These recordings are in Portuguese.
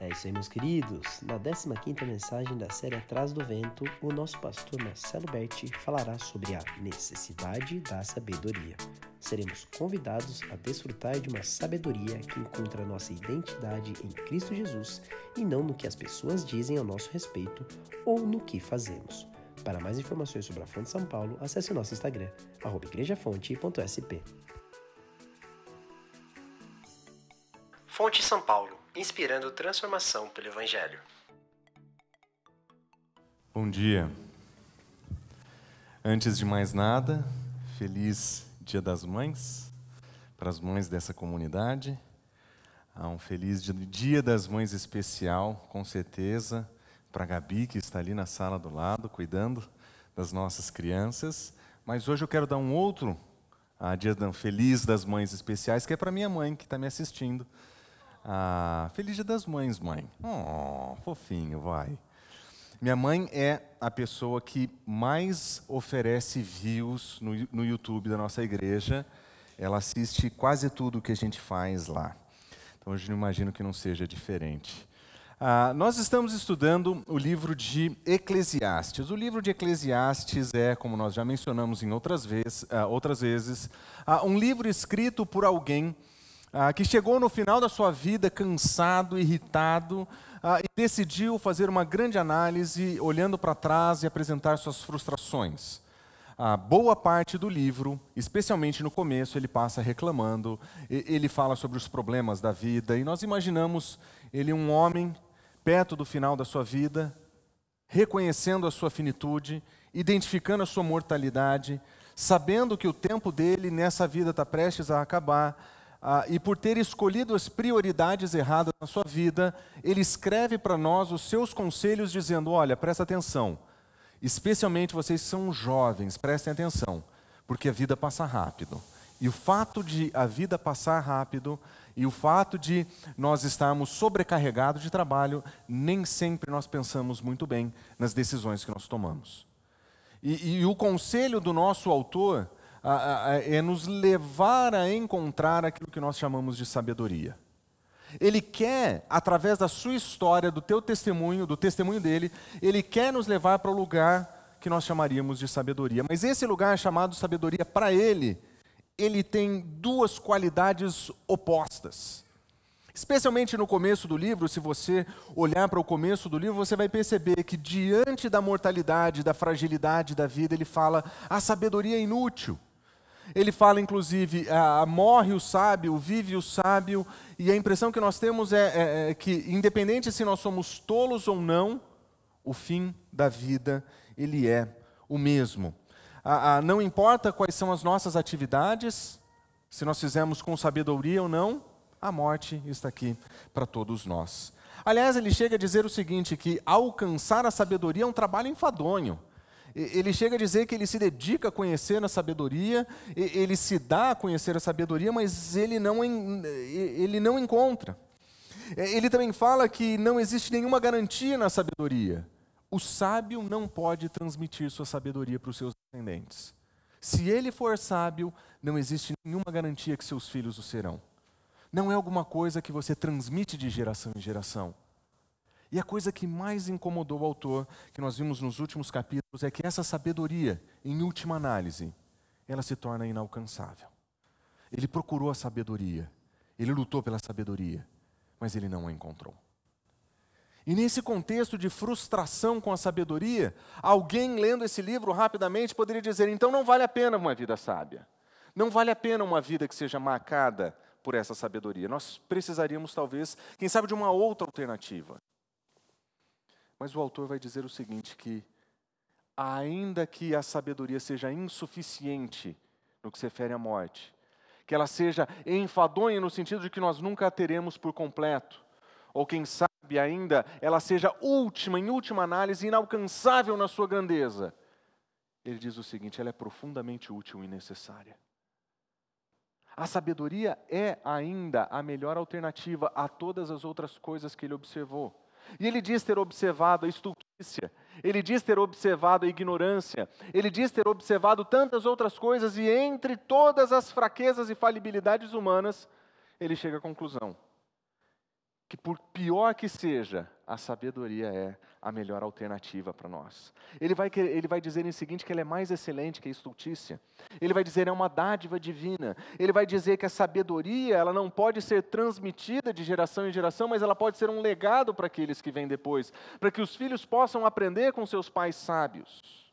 É isso aí, meus queridos. Na 15ª mensagem da série Atrás do Vento, o nosso pastor Marcelo Berti falará sobre a necessidade da sabedoria. Seremos convidados a desfrutar de uma sabedoria que encontra nossa identidade em Cristo Jesus e não no que as pessoas dizem ao nosso respeito ou no que fazemos. Para mais informações sobre a Fonte São Paulo, acesse nosso Instagram, igrejafonte.sp. Fonte São Paulo inspirando transformação pelo Evangelho. Bom dia. Antes de mais nada, feliz Dia das Mães para as mães dessa comunidade. Um feliz Dia das Mães especial, com certeza, para a Gabi, que está ali na sala do lado, cuidando das nossas crianças. Mas hoje eu quero dar um outro ah, dia feliz das mães especiais, que é para minha mãe, que está me assistindo ah, feliz dia das mães, mãe. Oh, fofinho, vai. Minha mãe é a pessoa que mais oferece views no, no YouTube da nossa igreja. Ela assiste quase tudo que a gente faz lá. Então, não imagino que não seja diferente. Ah, nós estamos estudando o livro de Eclesiastes. O livro de Eclesiastes é, como nós já mencionamos em outras, vez, ah, outras vezes, ah, um livro escrito por alguém ah, que chegou no final da sua vida cansado, irritado, ah, e decidiu fazer uma grande análise, olhando para trás e apresentar suas frustrações. A boa parte do livro, especialmente no começo, ele passa reclamando, ele fala sobre os problemas da vida, e nós imaginamos ele um homem perto do final da sua vida, reconhecendo a sua finitude, identificando a sua mortalidade, sabendo que o tempo dele nessa vida está prestes a acabar, ah, e por ter escolhido as prioridades erradas na sua vida, ele escreve para nós os seus conselhos, dizendo: Olha, presta atenção, especialmente vocês são jovens, prestem atenção, porque a vida passa rápido. E o fato de a vida passar rápido e o fato de nós estarmos sobrecarregados de trabalho, nem sempre nós pensamos muito bem nas decisões que nós tomamos. E, e o conselho do nosso autor é nos levar a encontrar aquilo que nós chamamos de sabedoria. Ele quer, através da sua história, do teu testemunho, do testemunho dele, ele quer nos levar para o lugar que nós chamaríamos de sabedoria. Mas esse lugar chamado sabedoria, para ele, ele tem duas qualidades opostas. Especialmente no começo do livro, se você olhar para o começo do livro, você vai perceber que diante da mortalidade, da fragilidade da vida, ele fala: a sabedoria é inútil. Ele fala, inclusive, ah, morre o sábio, vive o sábio, e a impressão que nós temos é, é, é, que, independente se nós somos tolos ou não, o fim da vida, ele é o mesmo. Ah, ah, não importa quais são as nossas atividades, se nós fizemos com sabedoria ou não, a morte está aqui para todos nós. Aliás, ele chega a dizer o seguinte: que alcançar a sabedoria é um trabalho enfadonho. Ele chega a dizer que ele se dedica a conhecer a sabedoria, ele se dá a conhecer a sabedoria, mas ele não, ele não encontra. É, ele também fala que não existe nenhuma garantia na sabedoria. O sábio não pode transmitir sua sabedoria para os seus descendentes. Se ele for sábio, não existe nenhuma garantia que seus filhos o serão. Não é alguma coisa que você transmite de geração em geração. E a coisa que mais incomodou o autor, que nós vimos nos últimos capítulos, é que essa sabedoria, em última análise, ela se torna inalcançável. Ele procurou a sabedoria, ele lutou pela sabedoria, mas ele não a encontrou. E nesse contexto de frustração com a sabedoria, alguém lendo esse livro rapidamente poderia dizer: então não vale a pena uma vida sábia. Não vale a pena uma vida que seja marcada por essa sabedoria. Nós precisaríamos, talvez, quem sabe, de uma outra alternativa. Mas o autor vai dizer o seguinte: que ainda que a sabedoria seja insuficiente no que se refere à morte, que ela seja enfadonha no sentido de que nós nunca a teremos por completo, ou quem sabe ainda ela seja última, em última análise, inalcançável na sua grandeza. Ele diz o seguinte: ela é profundamente útil e necessária. A sabedoria é ainda a melhor alternativa a todas as outras coisas que ele observou. E ele diz ter observado a estultícia, ele diz ter observado a ignorância, ele diz ter observado tantas outras coisas, e entre todas as fraquezas e falibilidades humanas, ele chega à conclusão que, por pior que seja, a sabedoria é a melhor alternativa para nós. Ele vai, ele vai dizer em seguinte que ela é mais excelente que a estultícia. Ele vai dizer é uma dádiva divina. Ele vai dizer que a sabedoria ela não pode ser transmitida de geração em geração, mas ela pode ser um legado para aqueles que vêm depois, para que os filhos possam aprender com seus pais sábios.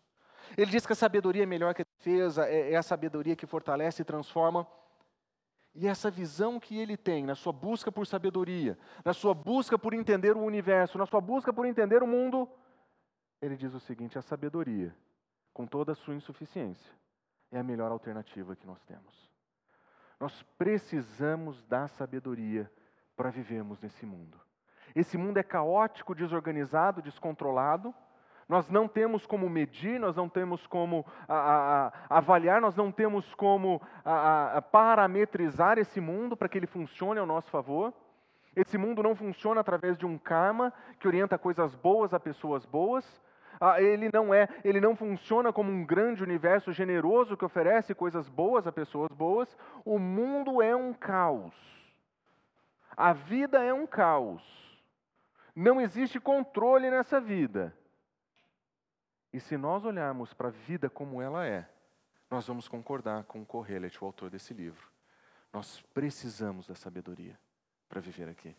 Ele diz que a sabedoria é melhor que a defesa, é, é a sabedoria que fortalece e transforma e essa visão que ele tem na sua busca por sabedoria, na sua busca por entender o universo, na sua busca por entender o mundo, ele diz o seguinte: a sabedoria, com toda a sua insuficiência, é a melhor alternativa que nós temos. Nós precisamos da sabedoria para vivermos nesse mundo. Esse mundo é caótico, desorganizado, descontrolado, nós não temos como medir, nós não temos como a, a, a, avaliar, nós não temos como parametrizar esse mundo para que ele funcione ao nosso favor. Esse mundo não funciona através de um karma que orienta coisas boas a pessoas boas. Ah, ele não é, ele não funciona como um grande universo generoso que oferece coisas boas a pessoas boas. O mundo é um caos. A vida é um caos. Não existe controle nessa vida. E se nós olharmos para a vida como ela é, nós vamos concordar com o Correlet, o autor desse livro. Nós precisamos da sabedoria para viver aqui.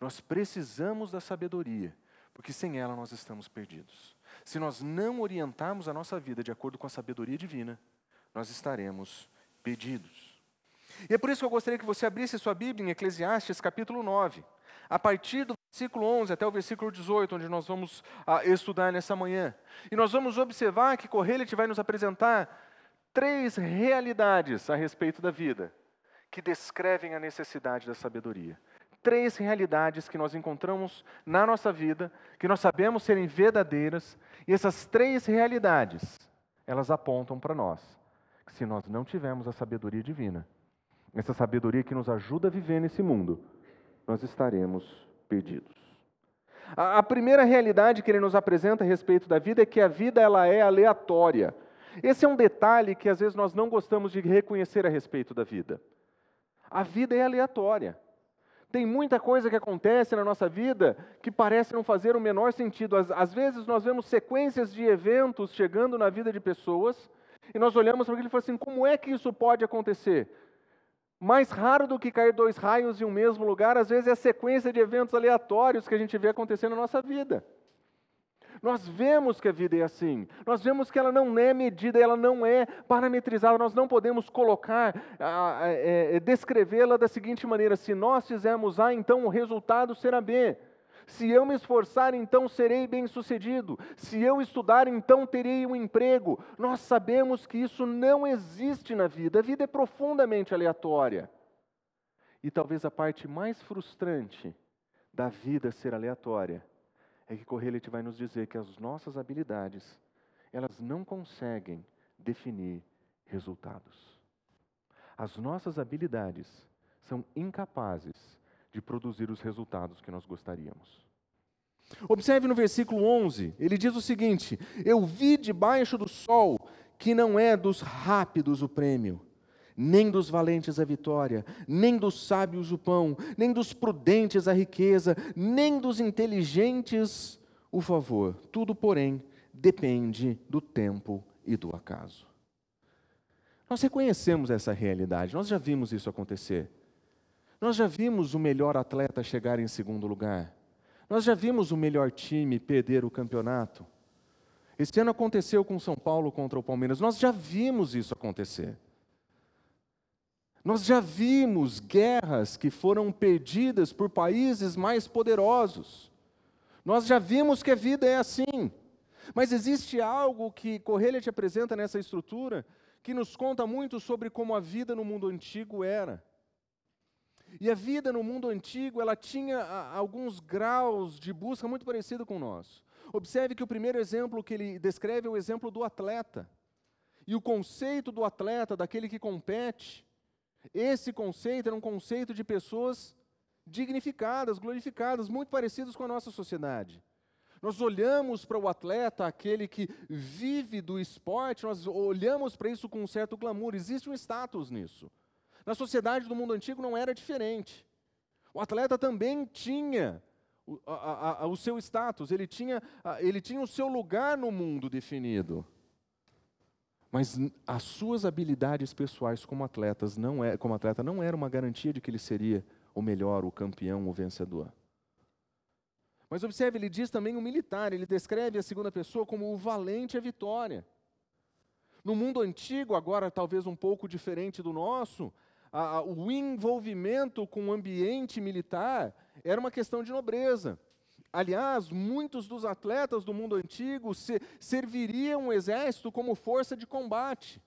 Nós precisamos da sabedoria, porque sem ela nós estamos perdidos. Se nós não orientarmos a nossa vida de acordo com a sabedoria divina, nós estaremos perdidos. E é por isso que eu gostaria que você abrisse sua Bíblia em Eclesiastes capítulo 9. A partir do versículo 11 até o versículo 18, onde nós vamos ah, estudar nessa manhã. E nós vamos observar que Correlet vai nos apresentar três realidades a respeito da vida, que descrevem a necessidade da sabedoria. Três realidades que nós encontramos na nossa vida, que nós sabemos serem verdadeiras, e essas três realidades, elas apontam para nós, que se nós não tivermos a sabedoria divina, essa sabedoria que nos ajuda a viver nesse mundo, nós estaremos perdidos. A, a primeira realidade que ele nos apresenta a respeito da vida é que a vida ela é aleatória. Esse é um detalhe que às vezes nós não gostamos de reconhecer a respeito da vida. A vida é aleatória. Tem muita coisa que acontece na nossa vida que parece não fazer o menor sentido. Às, às vezes nós vemos sequências de eventos chegando na vida de pessoas e nós olhamos para aquilo e falamos assim: como é que isso pode acontecer? Mais raro do que cair dois raios em um mesmo lugar, às vezes é a sequência de eventos aleatórios que a gente vê acontecendo na nossa vida. Nós vemos que a vida é assim, nós vemos que ela não é medida, ela não é parametrizada, nós não podemos colocar, é, descrevê-la da seguinte maneira: se nós fizermos A, então o resultado será B. Se eu me esforçar, então serei bem-sucedido. Se eu estudar, então terei um emprego. Nós sabemos que isso não existe na vida. A vida é profundamente aleatória. E talvez a parte mais frustrante da vida ser aleatória é que Correlete vai nos dizer que as nossas habilidades, elas não conseguem definir resultados. As nossas habilidades são incapazes de produzir os resultados que nós gostaríamos. Observe no versículo 11, ele diz o seguinte: Eu vi debaixo do sol que não é dos rápidos o prêmio, nem dos valentes a vitória, nem dos sábios o pão, nem dos prudentes a riqueza, nem dos inteligentes o favor. Tudo, porém, depende do tempo e do acaso. Nós reconhecemos essa realidade, nós já vimos isso acontecer. Nós já vimos o melhor atleta chegar em segundo lugar. Nós já vimos o melhor time perder o campeonato. Esse ano aconteceu com São Paulo contra o Palmeiras. Nós já vimos isso acontecer. Nós já vimos guerras que foram perdidas por países mais poderosos. Nós já vimos que a vida é assim. Mas existe algo que Correia te apresenta nessa estrutura que nos conta muito sobre como a vida no mundo antigo era. E a vida no mundo antigo, ela tinha alguns graus de busca muito parecido com o nosso. Observe que o primeiro exemplo que ele descreve é o exemplo do atleta. E o conceito do atleta, daquele que compete, esse conceito era um conceito de pessoas dignificadas, glorificadas, muito parecidos com a nossa sociedade. Nós olhamos para o atleta, aquele que vive do esporte, nós olhamos para isso com um certo glamour, existe um status nisso. Na sociedade do mundo antigo não era diferente. O atleta também tinha o, a, a, o seu status, ele tinha, ele tinha o seu lugar no mundo definido. Mas as suas habilidades pessoais como atletas não é, como atleta não era uma garantia de que ele seria o melhor, o campeão, o vencedor. Mas observe, ele diz também o militar, ele descreve a segunda pessoa como o valente a vitória. No mundo antigo, agora talvez um pouco diferente do nosso, a, o envolvimento com o ambiente militar era uma questão de nobreza. Aliás, muitos dos atletas do mundo antigo se, serviriam o exército como força de combate.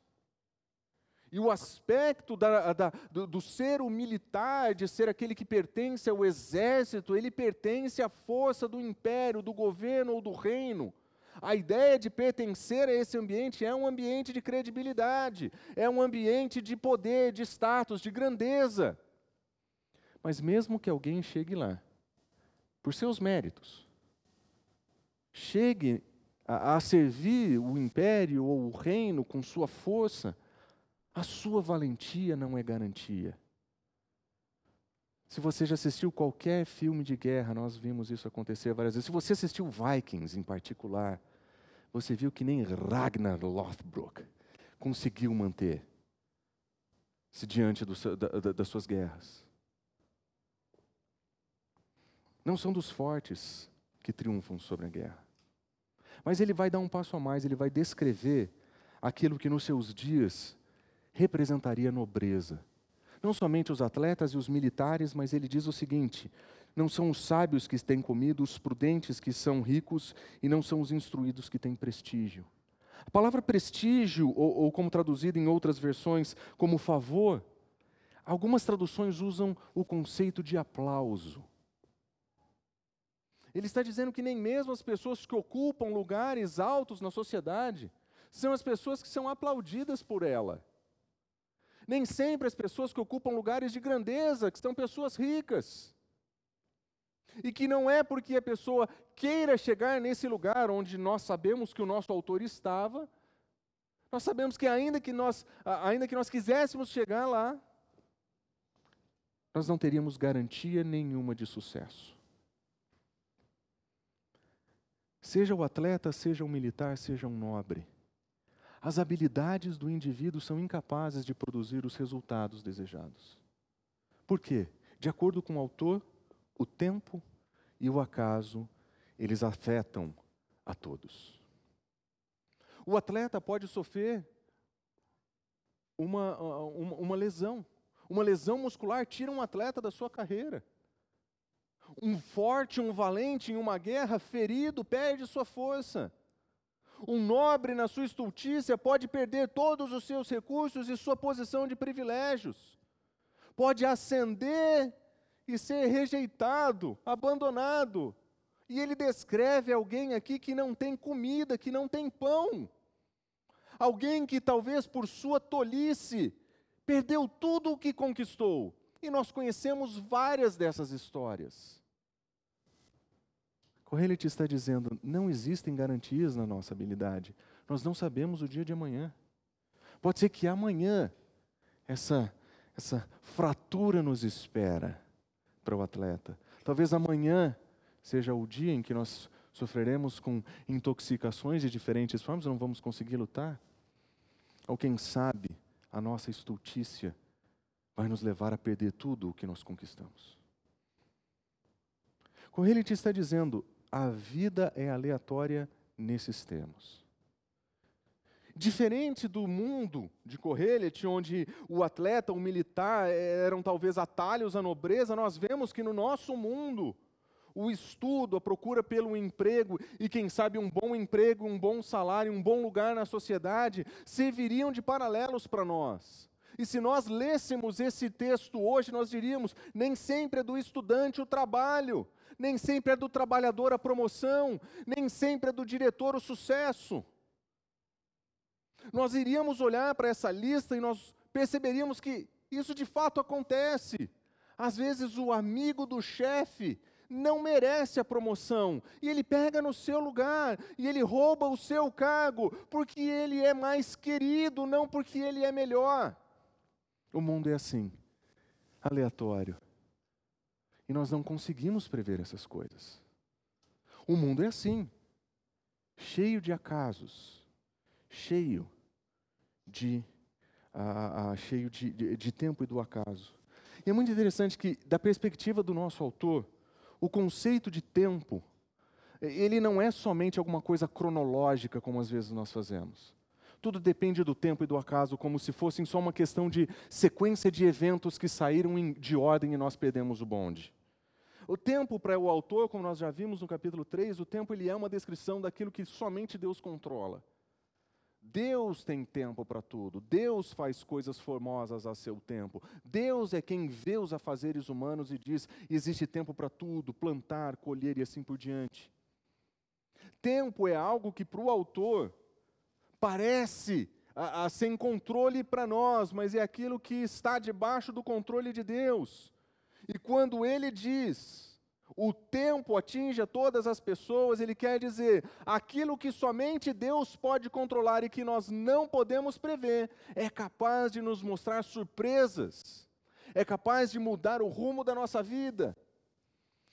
E o aspecto da, da, do, do, ser o militar, de ser aquele que pertence ao exército, ele pertence à força do império, do governo ou do reino. A ideia de pertencer a esse ambiente é um ambiente de credibilidade, é um ambiente de poder, de status, de grandeza. Mas mesmo que alguém chegue lá, por seus méritos, chegue a, a servir o império ou o reino com sua força, a sua valentia não é garantia. Se você já assistiu qualquer filme de guerra, nós vimos isso acontecer várias vezes. Se você assistiu Vikings em particular, você viu que nem Ragnar Lothbrok conseguiu manter-se diante do, da, da, das suas guerras. Não são dos fortes que triunfam sobre a guerra. Mas ele vai dar um passo a mais, ele vai descrever aquilo que nos seus dias representaria nobreza. Não somente os atletas e os militares, mas ele diz o seguinte: não são os sábios que têm comido, os prudentes que são ricos, e não são os instruídos que têm prestígio. A palavra prestígio, ou, ou como traduzida em outras versões, como favor, algumas traduções usam o conceito de aplauso. Ele está dizendo que nem mesmo as pessoas que ocupam lugares altos na sociedade são as pessoas que são aplaudidas por ela. Nem sempre as pessoas que ocupam lugares de grandeza, que são pessoas ricas. E que não é porque a pessoa queira chegar nesse lugar onde nós sabemos que o nosso autor estava, nós sabemos que ainda que nós, ainda que nós quiséssemos chegar lá, nós não teríamos garantia nenhuma de sucesso. Seja o atleta, seja o militar, seja um nobre. As habilidades do indivíduo são incapazes de produzir os resultados desejados. Por quê? De acordo com o autor, o tempo e o acaso, eles afetam a todos. O atleta pode sofrer uma, uma, uma lesão. Uma lesão muscular tira um atleta da sua carreira. Um forte, um valente em uma guerra, ferido, perde sua força. Um nobre, na sua estultícia, pode perder todos os seus recursos e sua posição de privilégios. Pode ascender e ser rejeitado, abandonado. E ele descreve alguém aqui que não tem comida, que não tem pão. Alguém que talvez por sua tolice perdeu tudo o que conquistou. E nós conhecemos várias dessas histórias. Correlete está dizendo: não existem garantias na nossa habilidade. Nós não sabemos o dia de amanhã. Pode ser que amanhã essa, essa fratura nos espera para o atleta. Talvez amanhã seja o dia em que nós sofreremos com intoxicações de diferentes formas, não vamos conseguir lutar. Ou quem sabe a nossa estultícia vai nos levar a perder tudo o que nós conquistamos. Correlite está dizendo: a vida é aleatória nesses termos. Diferente do mundo de Correlet, onde o atleta, o militar eram talvez atalhos à nobreza, nós vemos que no nosso mundo, o estudo, a procura pelo emprego e, quem sabe, um bom emprego, um bom salário, um bom lugar na sociedade, serviriam de paralelos para nós. E se nós lêssemos esse texto hoje, nós diríamos: nem sempre é do estudante o trabalho, nem sempre é do trabalhador a promoção, nem sempre é do diretor o sucesso. Nós iríamos olhar para essa lista e nós perceberíamos que isso de fato acontece. Às vezes o amigo do chefe não merece a promoção, e ele pega no seu lugar, e ele rouba o seu cargo, porque ele é mais querido, não porque ele é melhor. O mundo é assim, aleatório. E nós não conseguimos prever essas coisas. O mundo é assim, cheio de acasos, cheio de, uh, uh, cheio de, de, de tempo e do acaso. E é muito interessante que, da perspectiva do nosso autor, o conceito de tempo, ele não é somente alguma coisa cronológica, como às vezes nós fazemos. Tudo depende do tempo e do acaso, como se fossem só uma questão de sequência de eventos que saíram de ordem e nós perdemos o bonde. O tempo para o autor, como nós já vimos no capítulo 3, o tempo ele é uma descrição daquilo que somente Deus controla. Deus tem tempo para tudo. Deus faz coisas formosas a seu tempo. Deus é quem vê os afazeres humanos e diz: existe tempo para tudo, plantar, colher e assim por diante. Tempo é algo que para o autor parece a, a sem controle para nós, mas é aquilo que está debaixo do controle de Deus. E quando ele diz o tempo atinge a todas as pessoas, ele quer dizer, aquilo que somente Deus pode controlar e que nós não podemos prever, é capaz de nos mostrar surpresas, é capaz de mudar o rumo da nossa vida.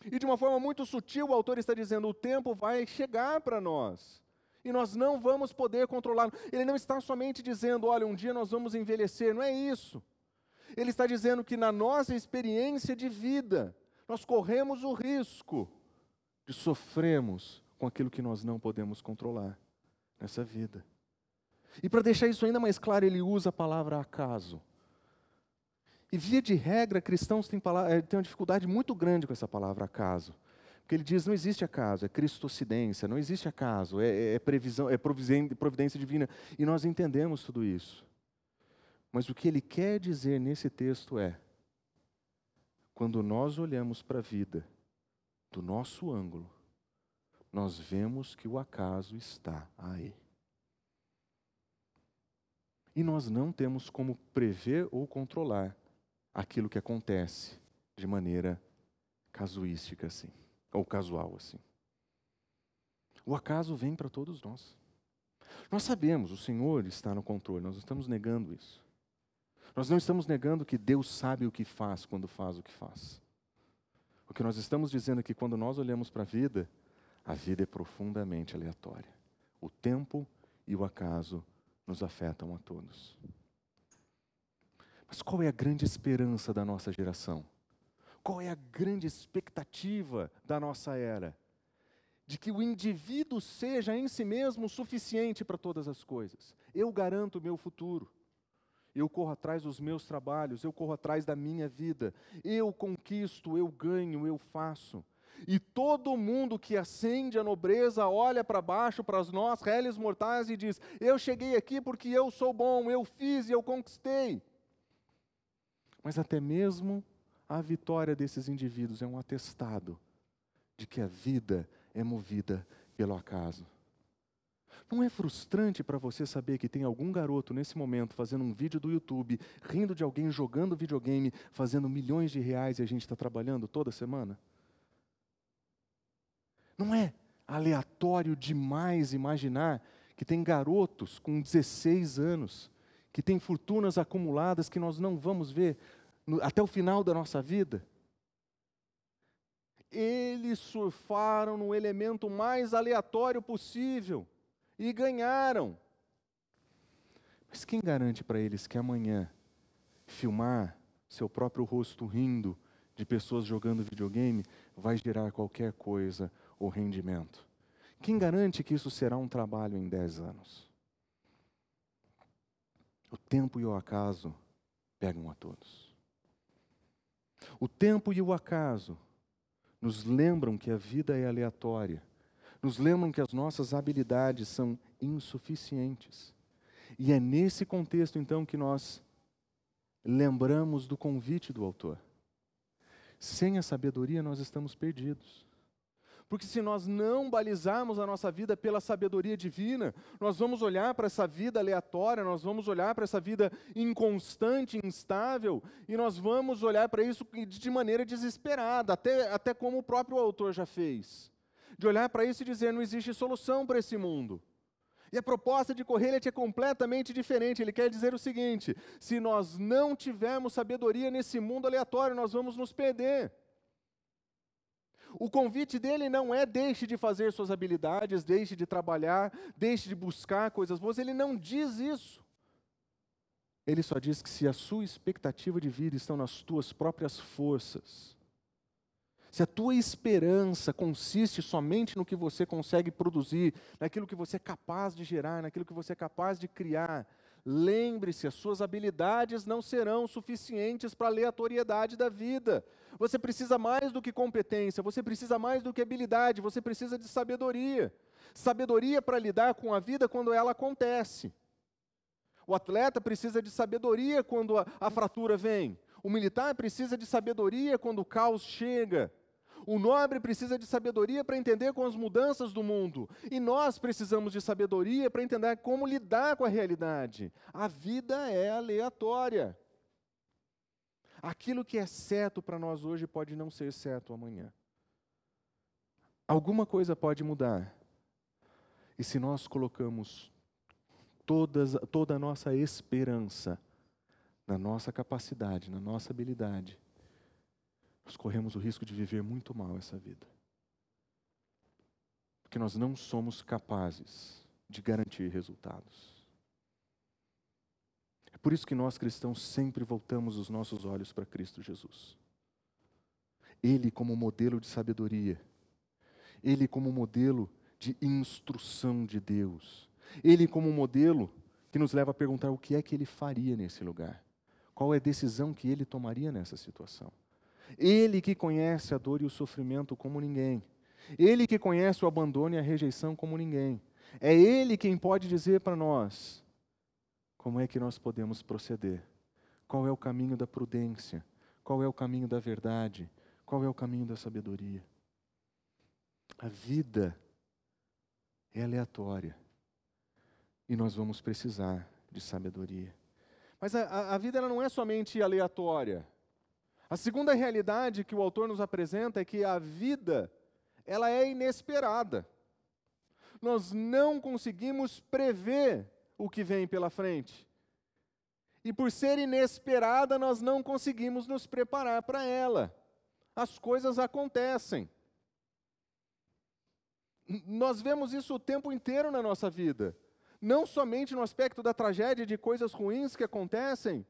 E de uma forma muito sutil, o autor está dizendo: o tempo vai chegar para nós. E nós não vamos poder controlar. Ele não está somente dizendo, olha, um dia nós vamos envelhecer, não é isso. Ele está dizendo que na nossa experiência de vida, nós corremos o risco de sofrermos com aquilo que nós não podemos controlar nessa vida. E para deixar isso ainda mais claro, ele usa a palavra acaso. E via de regra, cristãos têm, eh, têm uma dificuldade muito grande com essa palavra acaso. Porque ele diz, não existe acaso, é cristocidência, não existe acaso, é, é, é previsão, é providência divina. E nós entendemos tudo isso. Mas o que ele quer dizer nesse texto é, quando nós olhamos para a vida do nosso ângulo, nós vemos que o acaso está aí. E nós não temos como prever ou controlar aquilo que acontece de maneira casuística assim, ou casual assim. O acaso vem para todos nós. Nós sabemos, o Senhor está no controle, nós estamos negando isso. Nós não estamos negando que Deus sabe o que faz quando faz o que faz. O que nós estamos dizendo é que quando nós olhamos para a vida, a vida é profundamente aleatória. O tempo e o acaso nos afetam a todos. Mas qual é a grande esperança da nossa geração? Qual é a grande expectativa da nossa era? De que o indivíduo seja em si mesmo suficiente para todas as coisas. Eu garanto o meu futuro eu corro atrás dos meus trabalhos, eu corro atrás da minha vida, eu conquisto, eu ganho, eu faço. E todo mundo que acende a nobreza olha para baixo, para nós, réis mortais, e diz: Eu cheguei aqui porque eu sou bom, eu fiz e eu conquistei. Mas até mesmo a vitória desses indivíduos é um atestado de que a vida é movida pelo acaso. Não é frustrante para você saber que tem algum garoto nesse momento fazendo um vídeo do YouTube, rindo de alguém jogando videogame, fazendo milhões de reais e a gente está trabalhando toda semana? Não é aleatório demais imaginar que tem garotos com 16 anos que têm fortunas acumuladas que nós não vamos ver no, até o final da nossa vida? Eles surfaram no elemento mais aleatório possível e ganharam. Mas quem garante para eles que amanhã filmar seu próprio rosto rindo de pessoas jogando videogame vai gerar qualquer coisa ou rendimento? Quem garante que isso será um trabalho em 10 anos? O tempo e o acaso pegam a todos. O tempo e o acaso nos lembram que a vida é aleatória nos lembram que as nossas habilidades são insuficientes. E é nesse contexto, então, que nós lembramos do convite do autor. Sem a sabedoria, nós estamos perdidos. Porque se nós não balizarmos a nossa vida pela sabedoria divina, nós vamos olhar para essa vida aleatória, nós vamos olhar para essa vida inconstante, instável, e nós vamos olhar para isso de maneira desesperada, até, até como o próprio autor já fez de olhar para isso e dizer: não existe solução para esse mundo. E a proposta de Correlet é completamente diferente. Ele quer dizer o seguinte: se nós não tivermos sabedoria nesse mundo aleatório, nós vamos nos perder. O convite dele não é deixe de fazer suas habilidades, deixe de trabalhar, deixe de buscar coisas boas. Ele não diz isso. Ele só diz que se a sua expectativa de vida estão nas tuas próprias forças, se a tua esperança consiste somente no que você consegue produzir, naquilo que você é capaz de gerar, naquilo que você é capaz de criar, lembre-se, as suas habilidades não serão suficientes para a aleatoriedade da vida. Você precisa mais do que competência, você precisa mais do que habilidade, você precisa de sabedoria. Sabedoria para lidar com a vida quando ela acontece. O atleta precisa de sabedoria quando a, a fratura vem. O militar precisa de sabedoria quando o caos chega. O nobre precisa de sabedoria para entender com as mudanças do mundo. E nós precisamos de sabedoria para entender como lidar com a realidade. A vida é aleatória. Aquilo que é certo para nós hoje pode não ser certo amanhã. Alguma coisa pode mudar. E se nós colocamos todas, toda a nossa esperança na nossa capacidade, na nossa habilidade, nós corremos o risco de viver muito mal essa vida. Porque nós não somos capazes de garantir resultados. É por isso que nós cristãos sempre voltamos os nossos olhos para Cristo Jesus. Ele como modelo de sabedoria, ele como modelo de instrução de Deus, ele como modelo que nos leva a perguntar o que é que ele faria nesse lugar, qual é a decisão que ele tomaria nessa situação. Ele que conhece a dor e o sofrimento como ninguém. Ele que conhece o abandono e a rejeição como ninguém. É Ele quem pode dizer para nós como é que nós podemos proceder. Qual é o caminho da prudência? Qual é o caminho da verdade? Qual é o caminho da sabedoria? A vida é aleatória e nós vamos precisar de sabedoria. Mas a, a vida ela não é somente aleatória. A segunda realidade que o autor nos apresenta é que a vida ela é inesperada. Nós não conseguimos prever o que vem pela frente. E por ser inesperada, nós não conseguimos nos preparar para ela. As coisas acontecem. Nós vemos isso o tempo inteiro na nossa vida. Não somente no aspecto da tragédia de coisas ruins que acontecem,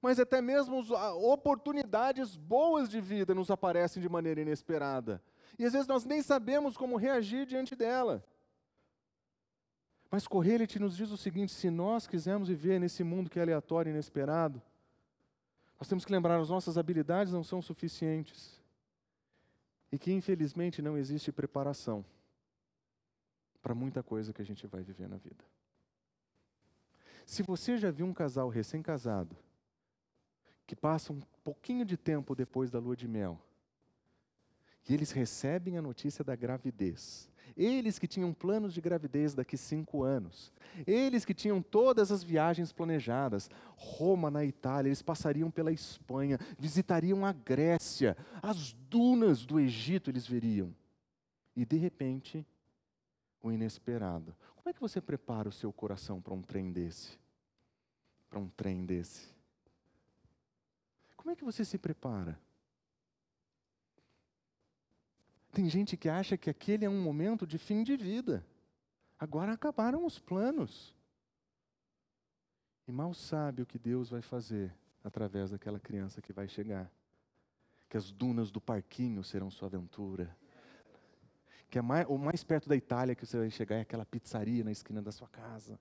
mas até mesmo oportunidades boas de vida nos aparecem de maneira inesperada. E às vezes nós nem sabemos como reagir diante dela. Mas Correlete nos diz o seguinte: se nós quisermos viver nesse mundo que é aleatório e inesperado, nós temos que lembrar as nossas habilidades não são suficientes. E que infelizmente não existe preparação para muita coisa que a gente vai viver na vida. Se você já viu um casal recém-casado que passa um pouquinho de tempo depois da lua de mel, e eles recebem a notícia da gravidez. Eles que tinham planos de gravidez daqui cinco anos. Eles que tinham todas as viagens planejadas. Roma, na Itália, eles passariam pela Espanha, visitariam a Grécia, as dunas do Egito eles veriam. E de repente, o inesperado. Como é que você prepara o seu coração para um trem desse? Para um trem desse? Como é que você se prepara? Tem gente que acha que aquele é um momento de fim de vida. Agora acabaram os planos. E mal sabe o que Deus vai fazer através daquela criança que vai chegar. Que as dunas do parquinho serão sua aventura. Que é mais, o mais perto da Itália que você vai chegar é aquela pizzaria na esquina da sua casa.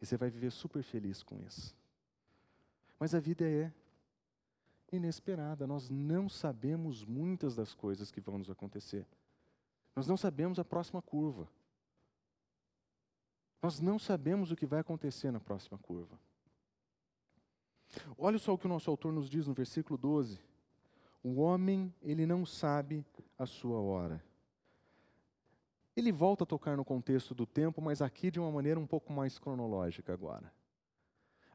E você vai viver super feliz com isso. Mas a vida é inesperada. Nós não sabemos muitas das coisas que vão nos acontecer. Nós não sabemos a próxima curva. Nós não sabemos o que vai acontecer na próxima curva. Olha só o que o nosso autor nos diz no versículo 12. O homem, ele não sabe a sua hora. Ele volta a tocar no contexto do tempo, mas aqui de uma maneira um pouco mais cronológica agora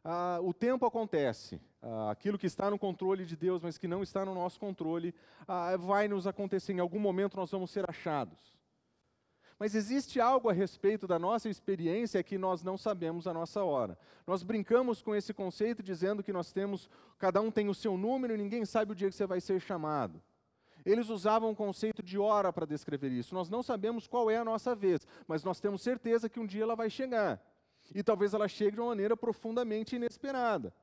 ah, o tempo acontece. Ah, aquilo que está no controle de Deus, mas que não está no nosso controle, ah, vai nos acontecer. Em algum momento nós vamos ser achados. Mas existe algo a respeito da nossa experiência que nós não sabemos a nossa hora. Nós brincamos com esse conceito dizendo que nós temos, cada um tem o seu número e ninguém sabe o dia que você vai ser chamado. Eles usavam o conceito de hora para descrever isso. Nós não sabemos qual é a nossa vez, mas nós temos certeza que um dia ela vai chegar. E talvez ela chegue de uma maneira profundamente inesperada.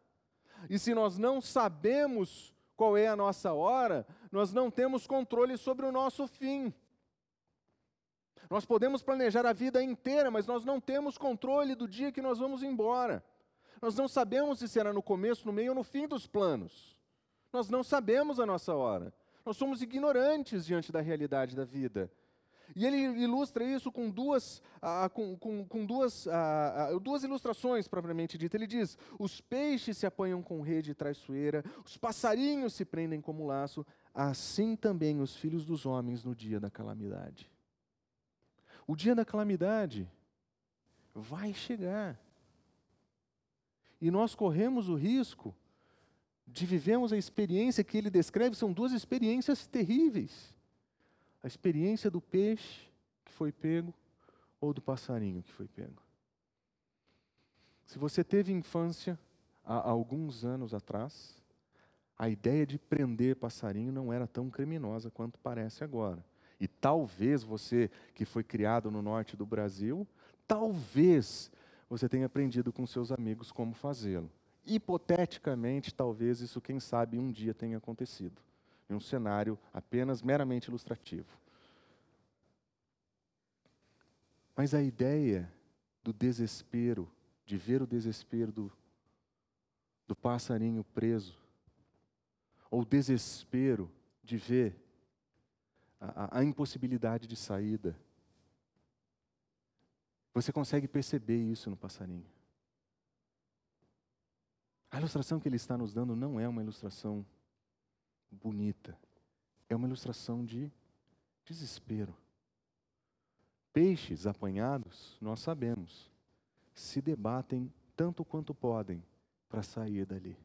E se nós não sabemos qual é a nossa hora, nós não temos controle sobre o nosso fim. Nós podemos planejar a vida inteira, mas nós não temos controle do dia que nós vamos embora. Nós não sabemos se será no começo, no meio ou no fim dos planos. Nós não sabemos a nossa hora. Nós somos ignorantes diante da realidade da vida. E ele ilustra isso com duas, ah, com, com, com duas, ah, ah, duas ilustrações, propriamente dita. Ele diz: os peixes se apanham com rede traiçoeira, os passarinhos se prendem como laço, assim também os filhos dos homens no dia da calamidade. O dia da calamidade vai chegar. E nós corremos o risco de vivemos a experiência que ele descreve, são duas experiências terríveis. A experiência do peixe que foi pego ou do passarinho que foi pego. Se você teve infância há alguns anos atrás, a ideia de prender passarinho não era tão criminosa quanto parece agora. E talvez você, que foi criado no norte do Brasil, talvez você tenha aprendido com seus amigos como fazê-lo. Hipoteticamente, talvez isso, quem sabe, um dia tenha acontecido, em um cenário apenas meramente ilustrativo. Mas a ideia do desespero, de ver o desespero do, do passarinho preso, ou desespero de ver a, a, impossibilidade de saída, você consegue perceber isso no passarinho. A ilustração que ele está nos dando não é uma ilustração bonita, é uma ilustração de desespero. Peixes apanhados, nós sabemos, se debatem tanto quanto podem para sair dali.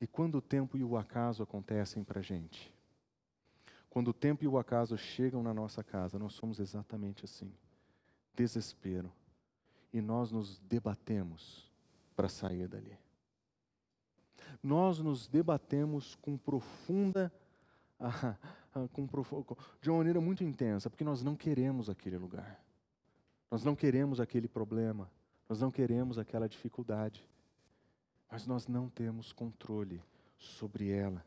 E quando o tempo e o acaso acontecem para a gente, quando o tempo e o acaso chegam na nossa casa, nós somos exatamente assim: desespero e nós nos debatemos para sair dali. Nós nos debatemos com profunda, com de uma maneira muito intensa, porque nós não queremos aquele lugar, nós não queremos aquele problema, nós não queremos aquela dificuldade, mas nós não temos controle sobre ela.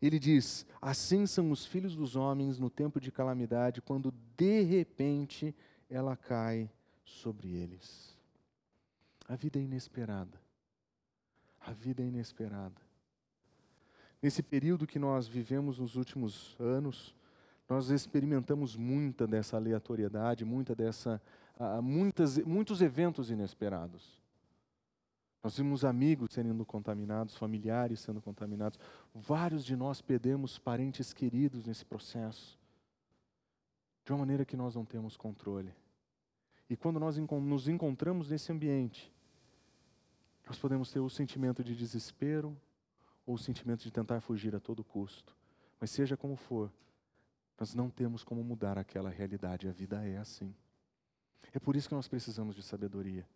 Ele diz: Assim são os filhos dos homens no tempo de calamidade, quando de repente ela cai sobre eles. A vida é inesperada. A vida é inesperada. Nesse período que nós vivemos nos últimos anos, nós experimentamos muita dessa aleatoriedade, muita dessa, uh, muitas, muitos eventos inesperados. Nós vimos amigos sendo contaminados, familiares sendo contaminados. Vários de nós perdemos parentes queridos nesse processo, de uma maneira que nós não temos controle. E quando nós nos encontramos nesse ambiente, nós podemos ter o sentimento de desespero ou o sentimento de tentar fugir a todo custo. Mas seja como for, nós não temos como mudar aquela realidade, a vida é assim. É por isso que nós precisamos de sabedoria.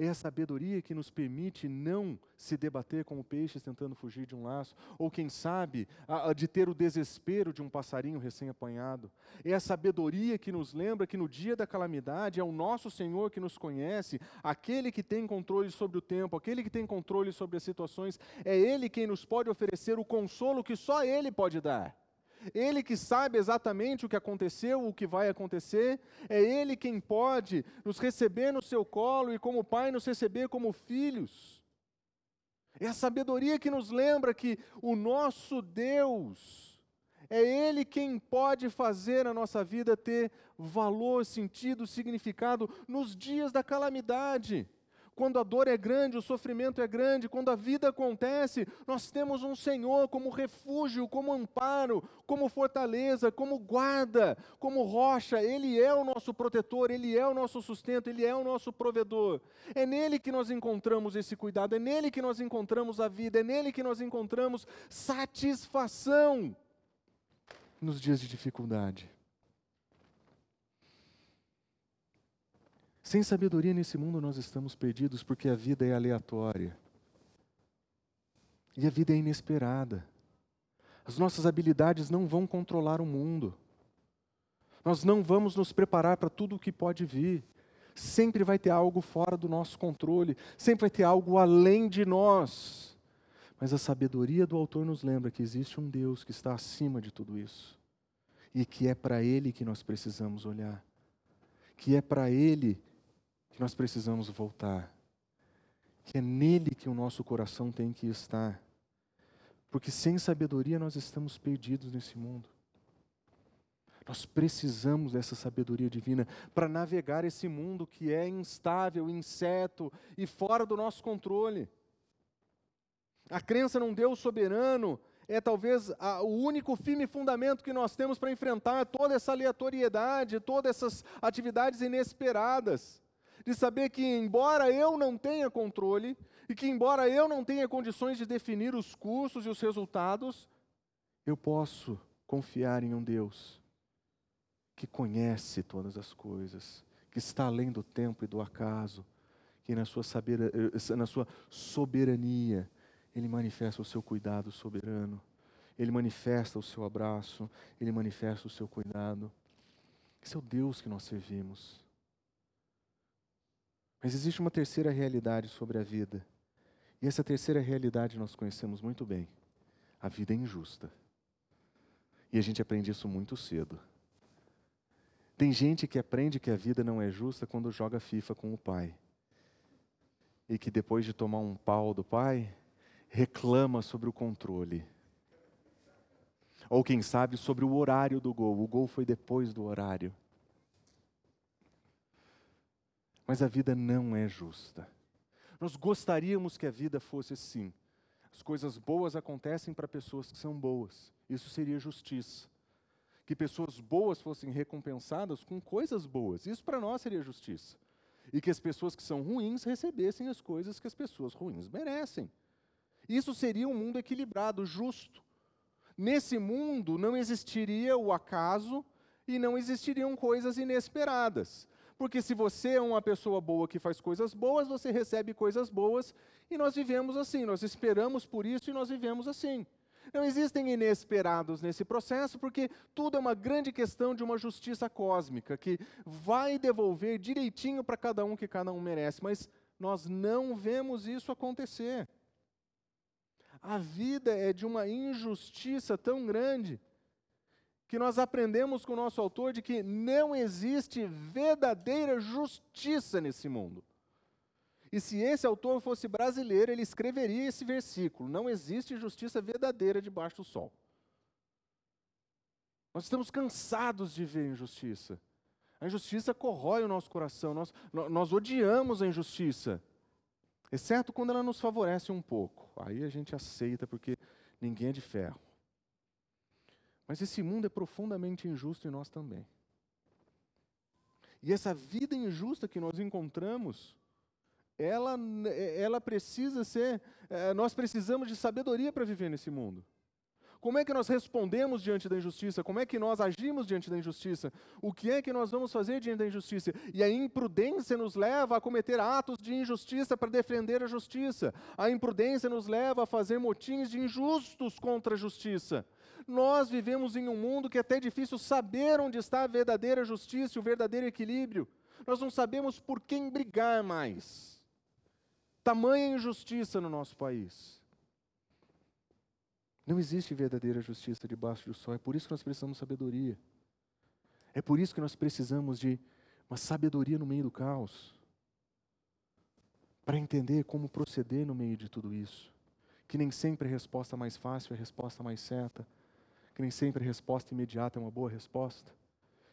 É a sabedoria que nos permite não se debater como peixes tentando fugir de um laço, ou quem sabe, de ter o desespero de um passarinho recém-apanhado. É a sabedoria que nos lembra que no dia da calamidade é o nosso Senhor que nos conhece, aquele que tem controle sobre o tempo, aquele que tem controle sobre as situações, é Ele quem nos pode oferecer o consolo que só Ele pode dar. Ele que sabe exatamente o que aconteceu, o que vai acontecer, é Ele quem pode nos receber no seu colo e, como Pai, nos receber como filhos. É a sabedoria que nos lembra que o nosso Deus, é Ele quem pode fazer a nossa vida ter valor, sentido, significado nos dias da calamidade. Quando a dor é grande, o sofrimento é grande, quando a vida acontece, nós temos um Senhor como refúgio, como amparo, como fortaleza, como guarda, como rocha. Ele é o nosso protetor, ele é o nosso sustento, ele é o nosso provedor. É nele que nós encontramos esse cuidado, é nele que nós encontramos a vida, é nele que nós encontramos satisfação nos dias de dificuldade. Sem sabedoria nesse mundo nós estamos perdidos porque a vida é aleatória. E a vida é inesperada. As nossas habilidades não vão controlar o mundo. Nós não vamos nos preparar para tudo o que pode vir. Sempre vai ter algo fora do nosso controle, sempre vai ter algo além de nós. Mas a sabedoria do autor nos lembra que existe um Deus que está acima de tudo isso. E que é para Ele que nós precisamos olhar. Que é para Ele que nós precisamos voltar. Que é nele que o nosso coração tem que estar. Porque sem sabedoria nós estamos perdidos nesse mundo. Nós precisamos dessa sabedoria divina para navegar esse mundo que é instável, incerto e fora do nosso controle. A crença num Deus soberano é talvez a, o único firme fundamento que nós temos para enfrentar toda essa aleatoriedade, todas essas atividades inesperadas. De saber que, embora eu não tenha controle, e que, embora eu não tenha condições de definir os cursos e os resultados, eu posso confiar em um Deus que conhece todas as coisas, que está além do tempo e do acaso, que na sua, saber, eh, na sua soberania Ele manifesta o seu cuidado soberano, Ele manifesta o seu abraço, Ele manifesta o seu cuidado. Esse é o Deus que nós servimos. Mas existe uma terceira realidade sobre a vida. E essa terceira realidade nós conhecemos muito bem. A vida é injusta. E a gente aprende isso muito cedo. Tem gente que aprende que a vida não é justa quando joga FIFA com o pai. E que depois de tomar um pau do pai, reclama sobre o controle. Ou quem sabe sobre o horário do gol. O gol foi depois do horário. Mas a vida não é justa. Nós gostaríamos que a vida fosse assim. As coisas boas acontecem para pessoas que são boas. Isso seria justiça que pessoas boas fossem recompensadas com coisas boas. Isso para nós seria justiça. E que as pessoas que são ruins recebessem as coisas que as pessoas ruins merecem. Isso seria um mundo equilibrado, justo. Nesse mundo não existiria o acaso e não existiriam coisas inesperadas. Porque se você é uma pessoa boa que faz coisas boas, você recebe coisas boas e nós vivemos assim, nós esperamos por isso e nós vivemos assim. Não existem inesperados nesse processo, porque tudo é uma grande questão de uma justiça cósmica, que vai devolver direitinho para cada um que cada um merece, mas nós não vemos isso acontecer. A vida é de uma injustiça tão grande que nós aprendemos com o nosso autor de que não existe verdadeira justiça nesse mundo. E se esse autor fosse brasileiro, ele escreveria esse versículo: Não existe justiça verdadeira debaixo do sol. Nós estamos cansados de ver injustiça. A injustiça corrói o nosso coração, nós, nós odiamos a injustiça, exceto quando ela nos favorece um pouco. Aí a gente aceita porque ninguém é de ferro. Mas esse mundo é profundamente injusto e nós também. E essa vida injusta que nós encontramos, ela, ela precisa ser, é, nós precisamos de sabedoria para viver nesse mundo. Como é que nós respondemos diante da injustiça? Como é que nós agimos diante da injustiça? O que é que nós vamos fazer diante da injustiça? E a imprudência nos leva a cometer atos de injustiça para defender a justiça. A imprudência nos leva a fazer motins de injustos contra a justiça. Nós vivemos em um mundo que é até difícil saber onde está a verdadeira justiça e o verdadeiro equilíbrio. Nós não sabemos por quem brigar mais. Tamanha injustiça no nosso país. Não existe verdadeira justiça debaixo do sol. É por isso que nós precisamos de sabedoria. É por isso que nós precisamos de uma sabedoria no meio do caos. Para entender como proceder no meio de tudo isso. Que nem sempre a resposta mais fácil é a resposta mais certa. Que nem sempre a resposta imediata é uma boa resposta.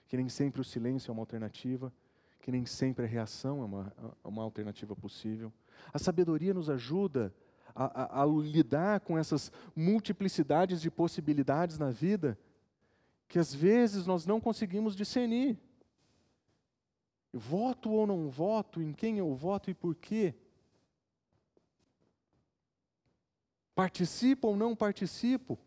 Que nem sempre o silêncio é uma alternativa. Que nem sempre a reação é uma, uma alternativa possível. A sabedoria nos ajuda a, a, a lidar com essas multiplicidades de possibilidades na vida que às vezes nós não conseguimos discernir. Voto ou não voto, em quem eu voto e por quê? Participo ou não participo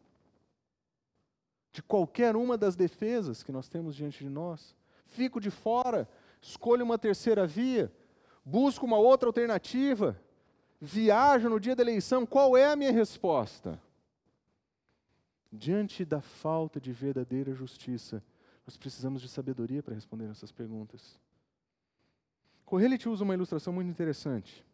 de qualquer uma das defesas que nós temos diante de nós? Fico de fora, escolho uma terceira via, busco uma outra alternativa. Viajo no dia da eleição, qual é a minha resposta? Diante da falta de verdadeira justiça, nós precisamos de sabedoria para responder essas perguntas. Correlite usa uma ilustração muito interessante.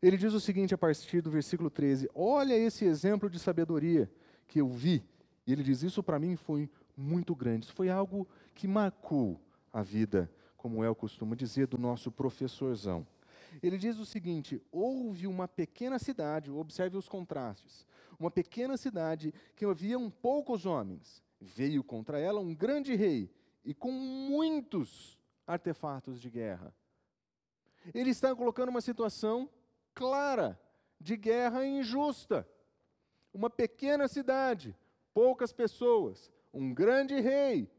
Ele diz o seguinte a partir do versículo 13: Olha esse exemplo de sabedoria que eu vi. E ele diz: Isso para mim foi muito grande. Isso foi algo que marcou a vida, como é o costume dizer, do nosso professorzão. Ele diz o seguinte: houve uma pequena cidade, observe os contrastes, uma pequena cidade que havia poucos homens. Veio contra ela um grande rei e com muitos artefatos de guerra. Ele está colocando uma situação clara de guerra injusta. Uma pequena cidade, poucas pessoas, um grande rei,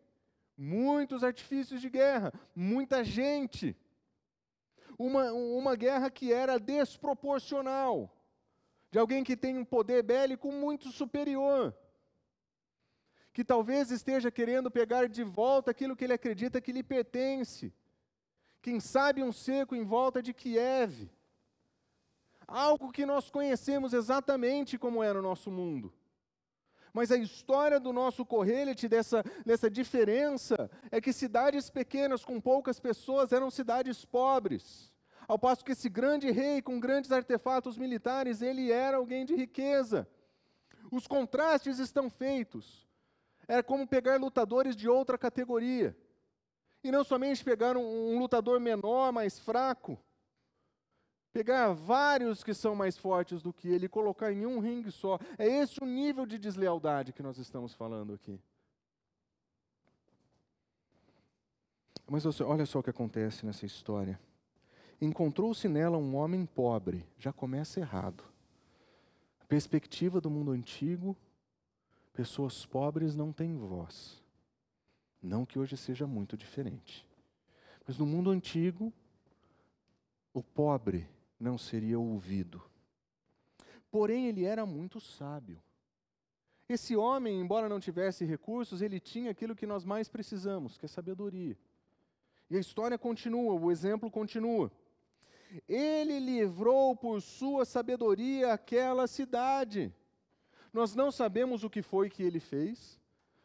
muitos artifícios de guerra, muita gente. Uma, uma guerra que era desproporcional, de alguém que tem um poder bélico muito superior, que talvez esteja querendo pegar de volta aquilo que ele acredita que lhe pertence. Quem sabe um cerco em volta de Kiev. Algo que nós conhecemos exatamente como é no nosso mundo. Mas a história do nosso Correlete, dessa, dessa diferença, é que cidades pequenas com poucas pessoas eram cidades pobres. Ao passo que esse grande rei com grandes artefatos militares, ele era alguém de riqueza. Os contrastes estão feitos. É como pegar lutadores de outra categoria. E não somente pegar um, um lutador menor, mais fraco, pegar vários que são mais fortes do que ele e colocar em um ringue só. É esse o nível de deslealdade que nós estamos falando aqui. Mas olha só o que acontece nessa história. Encontrou-se nela um homem pobre, já começa errado. A perspectiva do mundo antigo, pessoas pobres não têm voz. Não que hoje seja muito diferente. Mas no mundo antigo, o pobre não seria ouvido. Porém, ele era muito sábio. Esse homem, embora não tivesse recursos, ele tinha aquilo que nós mais precisamos, que é sabedoria. E a história continua, o exemplo continua. Ele livrou por sua sabedoria aquela cidade. Nós não sabemos o que foi que ele fez,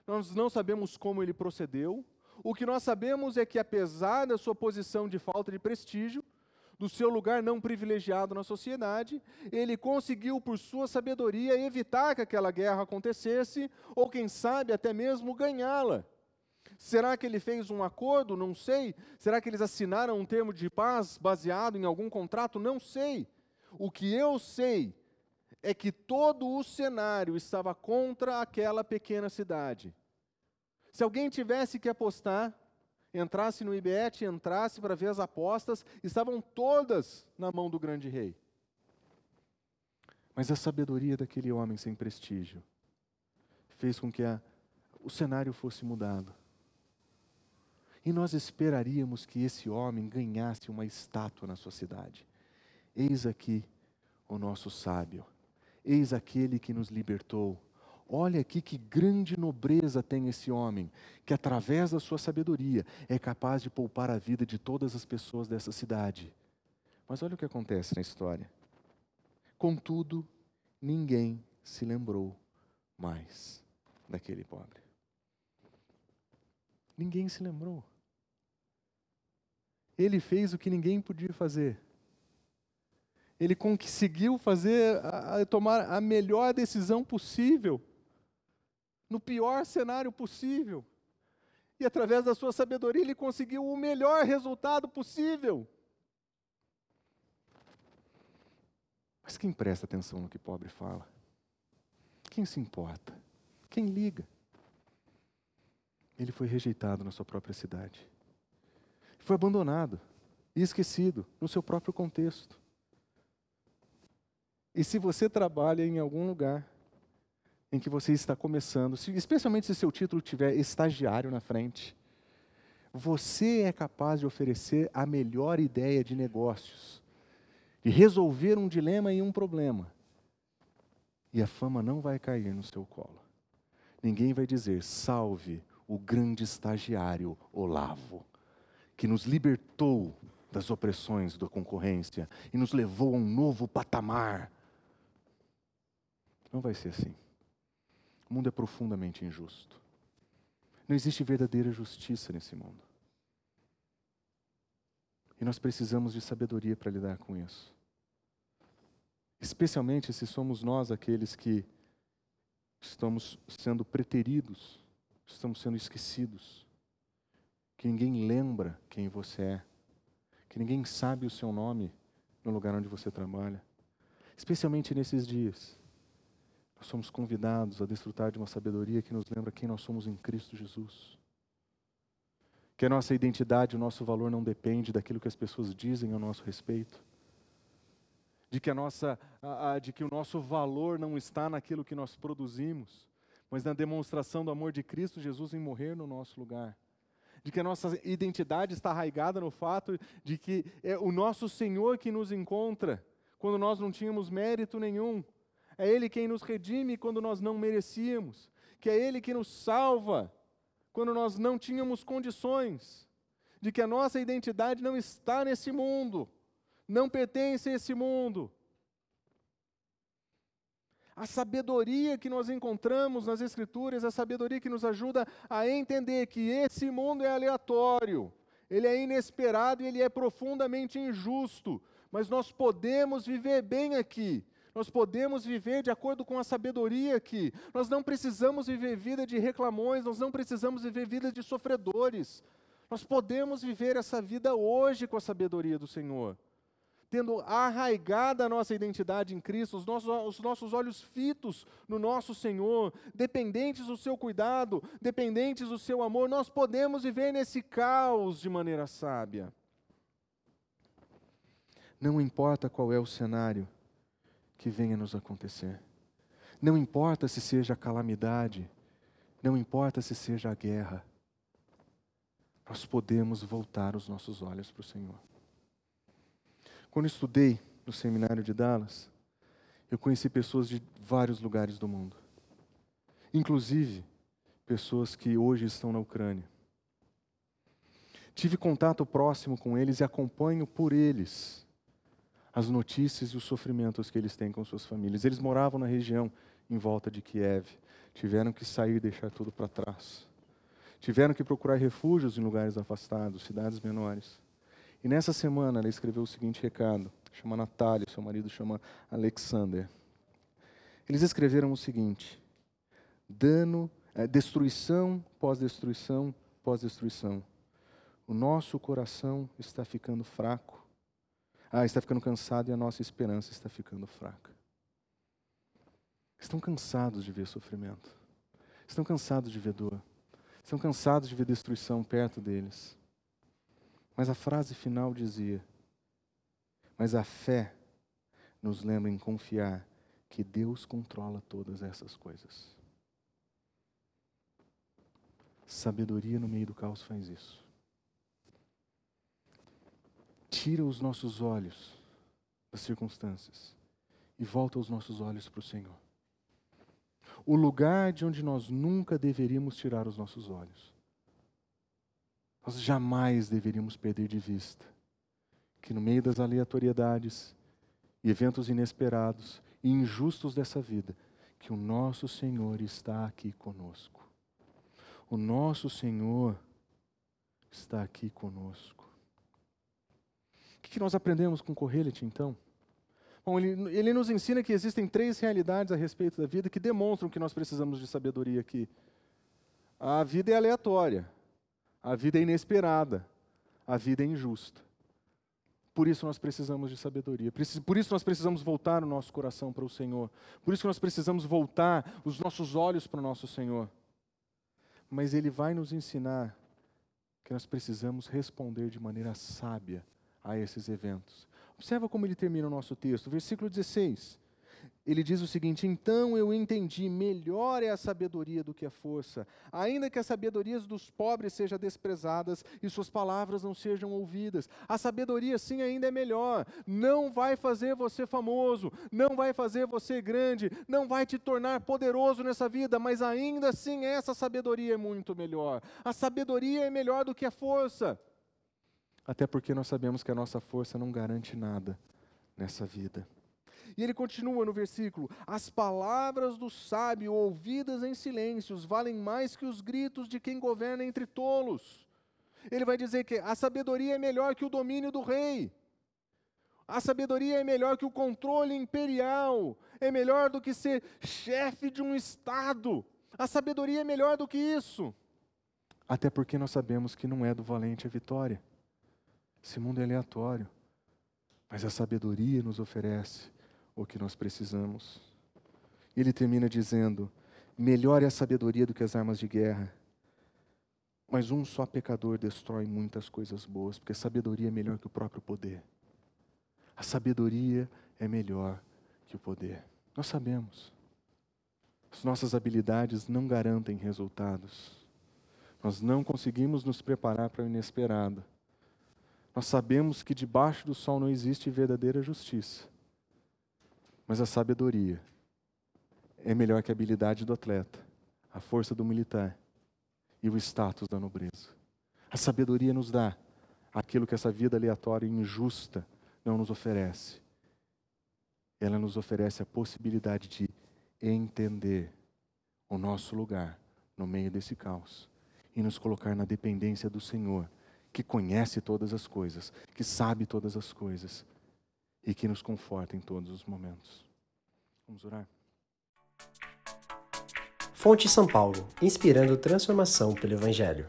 nós não sabemos como ele procedeu. O que nós sabemos é que, apesar da sua posição de falta de prestígio, do seu lugar não privilegiado na sociedade, ele conseguiu, por sua sabedoria, evitar que aquela guerra acontecesse, ou quem sabe até mesmo ganhá-la. Será que ele fez um acordo? Não sei. Será que eles assinaram um termo de paz baseado em algum contrato? Não sei. O que eu sei é que todo o cenário estava contra aquela pequena cidade. Se alguém tivesse que apostar, entrasse no IBET, entrasse para ver as apostas, estavam todas na mão do grande rei. Mas a sabedoria daquele homem sem prestígio fez com que a, o cenário fosse mudado. E nós esperaríamos que esse homem ganhasse uma estátua na sua cidade. Eis aqui o nosso sábio, eis aquele que nos libertou Olha aqui que grande nobreza tem esse homem, que através da sua sabedoria é capaz de poupar a vida de todas as pessoas dessa cidade. Mas olha o que acontece na história. Contudo, ninguém se lembrou mais daquele pobre. Ninguém se lembrou. Ele fez o que ninguém podia fazer. Ele conseguiu fazer, a, a, tomar a melhor decisão possível no pior cenário possível. E através da sua sabedoria ele conseguiu o melhor resultado possível. Mas quem presta atenção no que pobre fala? Quem se importa? Quem liga? Ele foi rejeitado na sua própria cidade. Foi abandonado e esquecido no seu próprio contexto. E se você trabalha em algum lugar em que você está começando, especialmente se seu título tiver estagiário na frente, você é capaz de oferecer a melhor ideia de negócios, de resolver um dilema e um problema. E a fama não vai cair no seu colo. Ninguém vai dizer: salve o grande estagiário Olavo, que nos libertou das opressões da concorrência e nos levou a um novo patamar. Não vai ser assim. O mundo é profundamente injusto. Não existe verdadeira justiça nesse mundo. E nós precisamos de sabedoria para lidar com isso. Especialmente se somos nós aqueles que estamos sendo preteridos, estamos sendo esquecidos, que ninguém lembra quem você é, que ninguém sabe o seu nome no lugar onde você trabalha. Especialmente nesses dias, nós somos convidados a desfrutar de uma sabedoria que nos lembra quem nós somos em Cristo Jesus que a nossa identidade, o nosso valor não depende daquilo que as pessoas dizem a nosso respeito, de que, a nossa, a, a, de que o nosso valor não está naquilo que nós produzimos, mas na demonstração do amor de Cristo Jesus em morrer no nosso lugar. De que a nossa identidade está arraigada no fato de que é o nosso Senhor que nos encontra quando nós não tínhamos mérito nenhum. É Ele quem nos redime quando nós não merecíamos. Que é Ele que nos salva quando nós não tínhamos condições, de que a nossa identidade não está nesse mundo, não pertence a esse mundo. A sabedoria que nós encontramos nas Escrituras, a sabedoria que nos ajuda a entender que esse mundo é aleatório, ele é inesperado e ele é profundamente injusto, mas nós podemos viver bem aqui, nós podemos viver de acordo com a sabedoria aqui. Nós não precisamos viver vida de reclamões, nós não precisamos viver vida de sofredores. Nós podemos viver essa vida hoje com a sabedoria do Senhor. Tendo arraigada a nossa identidade em Cristo, os nossos, os nossos olhos fitos no nosso Senhor, dependentes do seu cuidado, dependentes do seu amor, nós podemos viver nesse caos de maneira sábia. Não importa qual é o cenário, que venha nos acontecer. Não importa se seja a calamidade, não importa se seja a guerra, nós podemos voltar os nossos olhos para o Senhor. Quando estudei no seminário de Dallas, eu conheci pessoas de vários lugares do mundo, inclusive pessoas que hoje estão na Ucrânia. Tive contato próximo com eles e acompanho por eles as notícias e os sofrimentos que eles têm com suas famílias. Eles moravam na região em volta de Kiev, tiveram que sair e deixar tudo para trás. Tiveram que procurar refúgios em lugares afastados, cidades menores. E nessa semana ela escreveu o seguinte recado, chama Natália, seu marido chama Alexander. Eles escreveram o seguinte: dano, é, destruição pós-destruição pós-destruição. O nosso coração está ficando fraco ah, está ficando cansado e a nossa esperança está ficando fraca. Estão cansados de ver sofrimento. Estão cansados de ver dor. Estão cansados de ver destruição perto deles. Mas a frase final dizia: Mas a fé nos lembra em confiar que Deus controla todas essas coisas. Sabedoria no meio do caos faz isso tira os nossos olhos das circunstâncias e volta os nossos olhos para o Senhor. O lugar de onde nós nunca deveríamos tirar os nossos olhos. Nós jamais deveríamos perder de vista que no meio das aleatoriedades e eventos inesperados e injustos dessa vida, que o nosso Senhor está aqui conosco. O nosso Senhor está aqui conosco. O que nós aprendemos com Correlet, então? Bom, ele, ele nos ensina que existem três realidades a respeito da vida que demonstram que nós precisamos de sabedoria aqui. A vida é aleatória, a vida é inesperada, a vida é injusta. Por isso nós precisamos de sabedoria. Por isso nós precisamos voltar o nosso coração para o Senhor. Por isso nós precisamos voltar os nossos olhos para o nosso Senhor. Mas Ele vai nos ensinar que nós precisamos responder de maneira sábia a esses eventos. Observa como ele termina o nosso texto, versículo 16. Ele diz o seguinte: Então eu entendi, melhor é a sabedoria do que a força, ainda que as sabedorias dos pobres sejam desprezadas e suas palavras não sejam ouvidas. A sabedoria, sim, ainda é melhor. Não vai fazer você famoso, não vai fazer você grande, não vai te tornar poderoso nessa vida, mas ainda assim essa sabedoria é muito melhor. A sabedoria é melhor do que a força. Até porque nós sabemos que a nossa força não garante nada nessa vida. E ele continua no versículo: As palavras do sábio ouvidas em silêncios valem mais que os gritos de quem governa entre tolos. Ele vai dizer que a sabedoria é melhor que o domínio do rei. A sabedoria é melhor que o controle imperial, é melhor do que ser chefe de um estado. A sabedoria é melhor do que isso. Até porque nós sabemos que não é do valente a vitória. Esse mundo é aleatório. Mas a sabedoria nos oferece o que nós precisamos. Ele termina dizendo: melhor é a sabedoria do que as armas de guerra. Mas um só pecador destrói muitas coisas boas, porque a sabedoria é melhor que o próprio poder. A sabedoria é melhor que o poder. Nós sabemos. As nossas habilidades não garantem resultados. Nós não conseguimos nos preparar para o inesperado. Nós sabemos que debaixo do sol não existe verdadeira justiça. Mas a sabedoria é melhor que a habilidade do atleta, a força do militar e o status da nobreza. A sabedoria nos dá aquilo que essa vida aleatória e injusta não nos oferece. Ela nos oferece a possibilidade de entender o nosso lugar no meio desse caos e nos colocar na dependência do Senhor, que conhece todas as coisas, que sabe todas as coisas e que nos conforta em todos os momentos. Vamos orar? Fonte São Paulo, inspirando transformação pelo Evangelho.